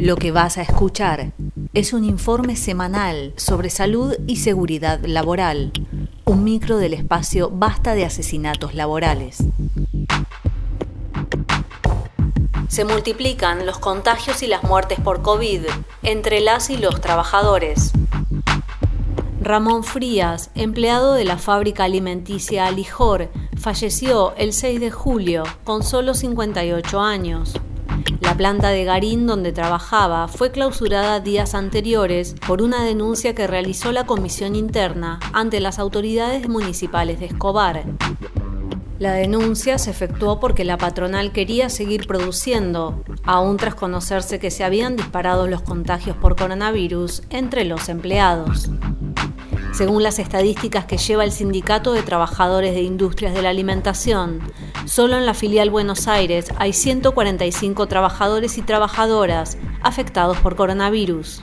Lo que vas a escuchar es un informe semanal sobre salud y seguridad laboral, un micro del espacio Basta de asesinatos laborales. Se multiplican los contagios y las muertes por COVID entre las y los trabajadores. Ramón Frías, empleado de la fábrica alimenticia Alijor, falleció el 6 de julio con solo 58 años. La planta de Garín donde trabajaba fue clausurada días anteriores por una denuncia que realizó la comisión interna ante las autoridades municipales de Escobar. La denuncia se efectuó porque la patronal quería seguir produciendo, aún tras conocerse que se habían disparado los contagios por coronavirus entre los empleados. Según las estadísticas que lleva el Sindicato de Trabajadores de Industrias de la Alimentación, solo en la filial Buenos Aires hay 145 trabajadores y trabajadoras afectados por coronavirus.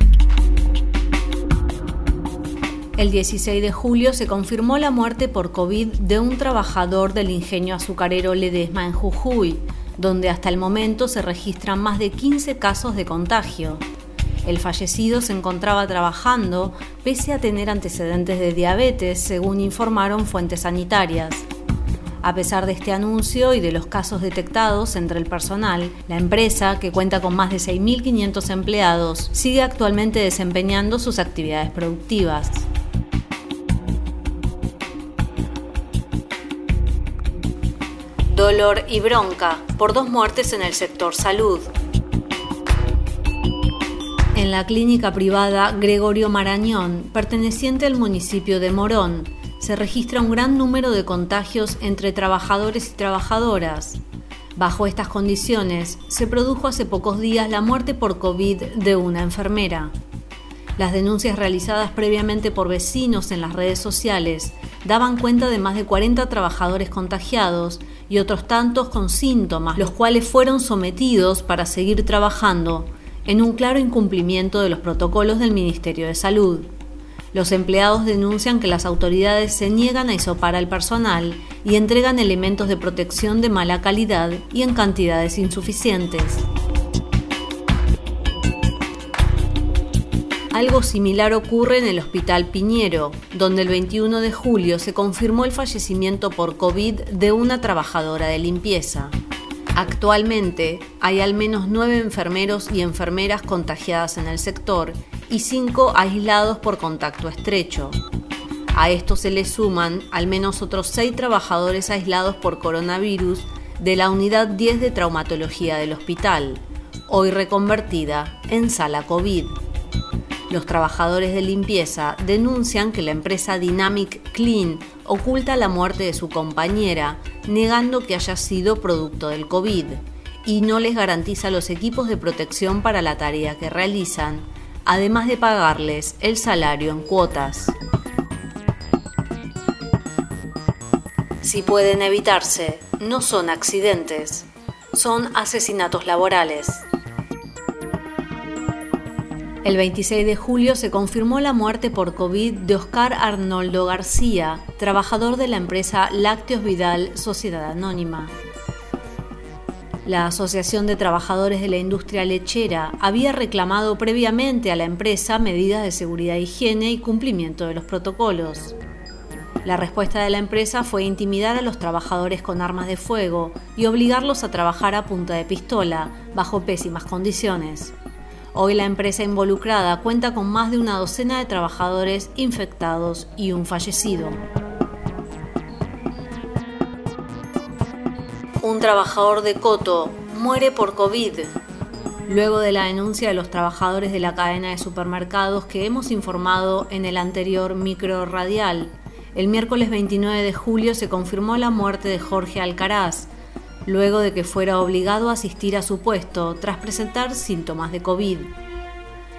El 16 de julio se confirmó la muerte por COVID de un trabajador del ingenio azucarero Ledesma en Jujuy, donde hasta el momento se registran más de 15 casos de contagio. El fallecido se encontraba trabajando pese a tener antecedentes de diabetes, según informaron fuentes sanitarias. A pesar de este anuncio y de los casos detectados entre el personal, la empresa, que cuenta con más de 6.500 empleados, sigue actualmente desempeñando sus actividades productivas. Dolor y bronca por dos muertes en el sector salud. En la clínica privada Gregorio Marañón, perteneciente al municipio de Morón, se registra un gran número de contagios entre trabajadores y trabajadoras. Bajo estas condiciones, se produjo hace pocos días la muerte por COVID de una enfermera. Las denuncias realizadas previamente por vecinos en las redes sociales daban cuenta de más de 40 trabajadores contagiados y otros tantos con síntomas, los cuales fueron sometidos para seguir trabajando en un claro incumplimiento de los protocolos del Ministerio de Salud. Los empleados denuncian que las autoridades se niegan a isopar al personal y entregan elementos de protección de mala calidad y en cantidades insuficientes. Algo similar ocurre en el Hospital Piñero, donde el 21 de julio se confirmó el fallecimiento por COVID de una trabajadora de limpieza. Actualmente hay al menos nueve enfermeros y enfermeras contagiadas en el sector y cinco aislados por contacto estrecho. A esto se le suman al menos otros seis trabajadores aislados por coronavirus de la unidad 10 de traumatología del hospital, hoy reconvertida en sala COVID. Los trabajadores de limpieza denuncian que la empresa Dynamic Clean oculta la muerte de su compañera, negando que haya sido producto del COVID, y no les garantiza los equipos de protección para la tarea que realizan, además de pagarles el salario en cuotas. Si pueden evitarse, no son accidentes, son asesinatos laborales. El 26 de julio se confirmó la muerte por COVID de Oscar Arnoldo García, trabajador de la empresa Lácteos Vidal Sociedad Anónima. La Asociación de Trabajadores de la Industria Lechera había reclamado previamente a la empresa medidas de seguridad e higiene y cumplimiento de los protocolos. La respuesta de la empresa fue intimidar a los trabajadores con armas de fuego y obligarlos a trabajar a punta de pistola, bajo pésimas condiciones. Hoy la empresa involucrada cuenta con más de una docena de trabajadores infectados y un fallecido. Un trabajador de Coto muere por COVID. Luego de la denuncia de los trabajadores de la cadena de supermercados que hemos informado en el anterior micro radial, el miércoles 29 de julio se confirmó la muerte de Jorge Alcaraz, luego de que fuera obligado a asistir a su puesto tras presentar síntomas de COVID.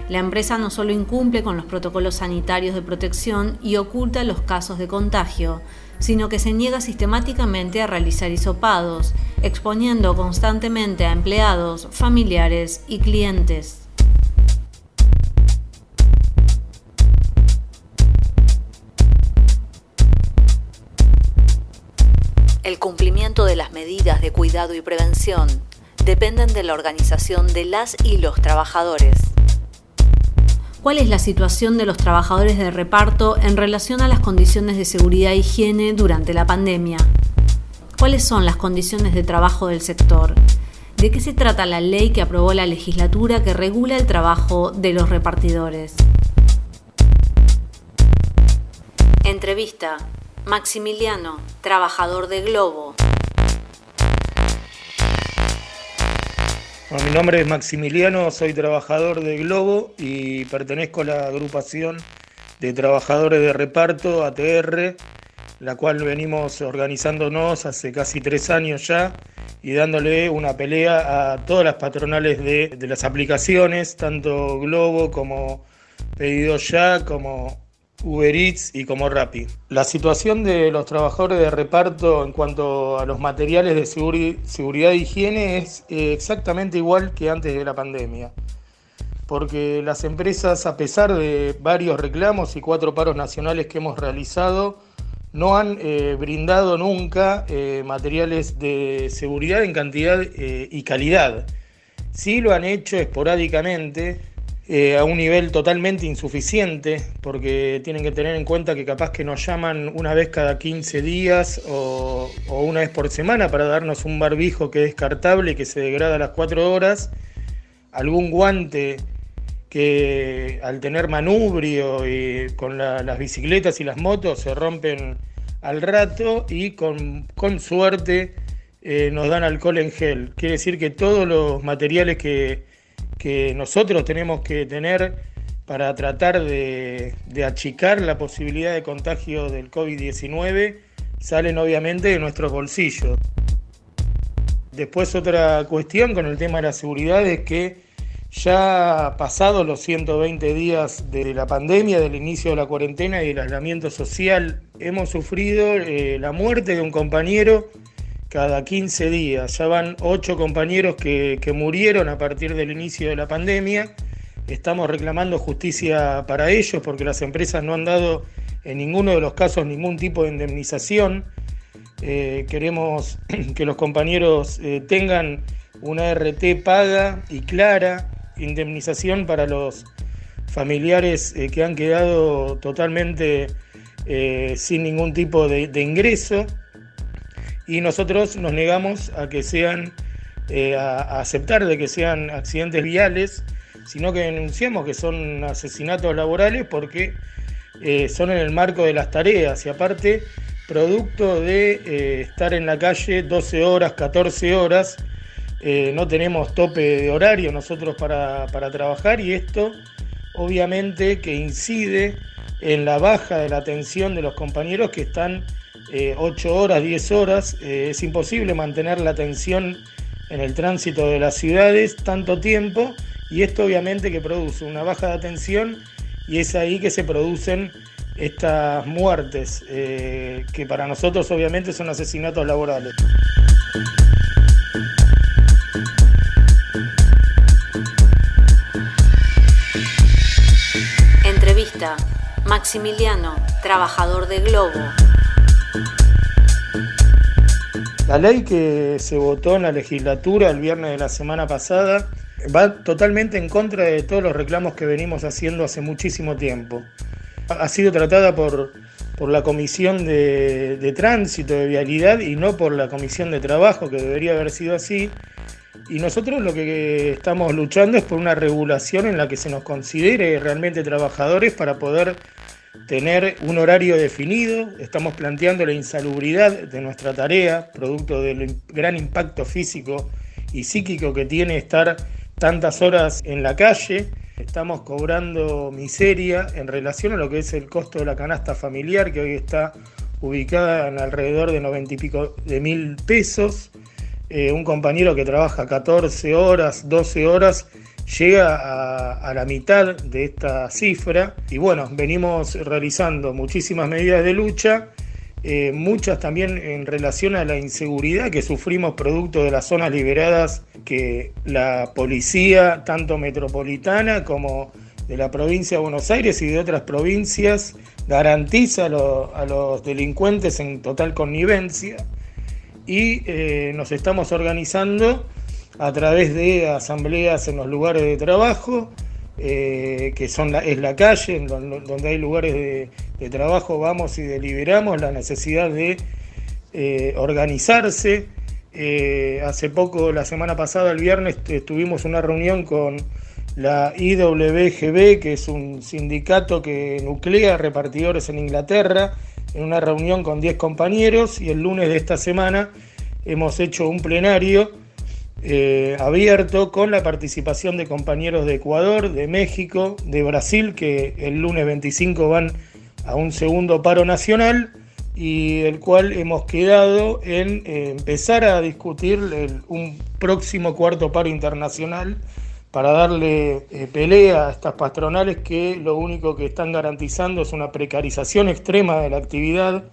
La empresa no solo incumple con los protocolos sanitarios de protección y oculta los casos de contagio, sino que se niega sistemáticamente a realizar hisopados, exponiendo constantemente a empleados, familiares y clientes. El cumplimiento de las medidas de cuidado y prevención dependen de la organización de las y los trabajadores. ¿Cuál es la situación de los trabajadores de reparto en relación a las condiciones de seguridad e higiene durante la pandemia? ¿Cuáles son las condiciones de trabajo del sector? ¿De qué se trata la ley que aprobó la legislatura que regula el trabajo de los repartidores? Entrevista. Maximiliano, trabajador de Globo. Mi nombre es Maximiliano, soy trabajador de Globo y pertenezco a la agrupación de trabajadores de reparto, ATR, la cual venimos organizándonos hace casi tres años ya y dándole una pelea a todas las patronales de, de las aplicaciones, tanto Globo como Pedido Ya, como Uber Eats y como Rappi. La situación de los trabajadores de reparto en cuanto a los materiales de seguridad e higiene es eh, exactamente igual que antes de la pandemia. Porque las empresas, a pesar de varios reclamos y cuatro paros nacionales que hemos realizado, no han eh, brindado nunca eh, materiales de seguridad en cantidad y calidad. Sí lo han hecho esporádicamente, eh, a un nivel totalmente insuficiente, porque tienen que tener en cuenta que capaz que nos llaman una vez cada 15 días o, una vez por semana para darnos un barbijo que es descartable y que se degrada a las 4 horas, algún guante que al tener manubrio y con las bicicletas y las motos se rompen al rato y con, suerte eh, nos dan alcohol en gel. Quiere decir que todos los materiales que que nosotros tenemos que tener para tratar de, achicar la posibilidad de contagio del COVID-19 salen obviamente de nuestros bolsillos. Después otra cuestión con el tema de la seguridad es que ya pasados los 120 días de la pandemia, del inicio de la cuarentena y del aislamiento social, hemos sufrido eh, la muerte de un compañero cada 15 días. Ya van 8 compañeros que, murieron a partir del inicio de la pandemia. Estamos reclamando justicia para ellos porque las empresas no han dado en ninguno de los casos ningún tipo de indemnización. Eh, queremos que los compañeros eh, tengan una RT paga y clara, indemnización para los familiares eh, que han quedado totalmente sin ningún tipo de ingreso y nosotros nos negamos a que sean, eh, a, aceptar de que sean accidentes viales, sino que denunciamos que son asesinatos laborales porque eh, son en el marco de las tareas y aparte producto de eh, estar en la calle 12 horas, 14 horas, no tenemos tope de horario nosotros para, para trabajar y esto obviamente que incide en la baja de la atención de los compañeros que están 8 eh, horas, 10 horas, eh, es imposible mantener la atención en el tránsito de las ciudades tanto tiempo y esto obviamente que produce una baja de atención y es ahí que se producen estas muertes eh, que para nosotros obviamente son asesinatos laborales. Entrevista. Maximiliano, trabajador de Globo. La ley que se votó en la legislatura el viernes de la semana pasada va totalmente en contra de todos los reclamos que venimos haciendo hace muchísimo tiempo. Ha sido tratada por, por la Comisión de, de Tránsito, de Vialidad y no por la Comisión de Trabajo, que debería haber sido así. Y nosotros lo que estamos luchando es por una regulación en la que se nos considere realmente trabajadores para poder tener un horario definido, estamos planteando la insalubridad de nuestra tarea, producto del gran impacto físico y psíquico que tiene estar tantas horas en la calle. Estamos cobrando miseria en relación a lo que es el costo de la canasta familiar, que hoy está ubicada en alrededor de 90 y pico de mil pesos. Eh, un compañero que trabaja 14 horas, 12 horas, llega a, la mitad de esta cifra. Y bueno, venimos realizando muchísimas medidas de lucha, eh, muchas también en relación a la inseguridad que sufrimos producto de las zonas liberadas que la policía, tanto metropolitana como de la provincia de Buenos Aires y de otras provincias, garantiza a, los delincuentes en total connivencia. Y eh, nos estamos organizando a través de asambleas en los lugares de trabajo, eh, que son es la calle, donde hay lugares de, trabajo, vamos y deliberamos la necesidad de eh, organizarse. Eh, hace poco, la semana pasada, el viernes, tuvimos una reunión con la IWGB, que es un sindicato que nuclea repartidores en Inglaterra, en una reunión con 10 compañeros y el lunes de esta semana hemos hecho un plenario eh, abierto con la participación de compañeros de Ecuador, de México, de Brasil, que el lunes 25 van a un segundo paro nacional y el cual hemos quedado en eh, empezar a discutir un próximo cuarto paro internacional para darle eh, pelea a estas patronales que lo único que están garantizando es una precarización extrema de la actividad,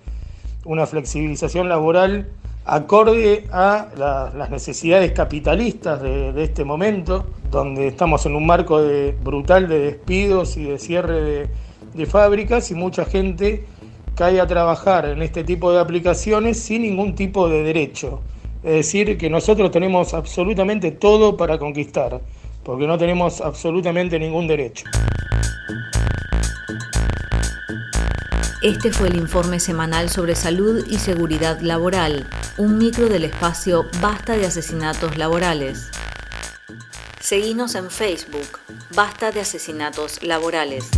una flexibilización laboral acorde a las necesidades capitalistas de, este momento, donde estamos en un marco de, brutal de despidos y de cierre de, fábricas y mucha gente cae a trabajar en este tipo de aplicaciones sin ningún tipo de derecho. Es decir, que nosotros tenemos absolutamente todo para conquistar, porque no tenemos absolutamente ningún derecho. Este fue el informe semanal sobre salud y seguridad laboral, un micro del espacio Basta de Asesinatos Laborales. Seguimos en Facebook, Basta de Asesinatos Laborales.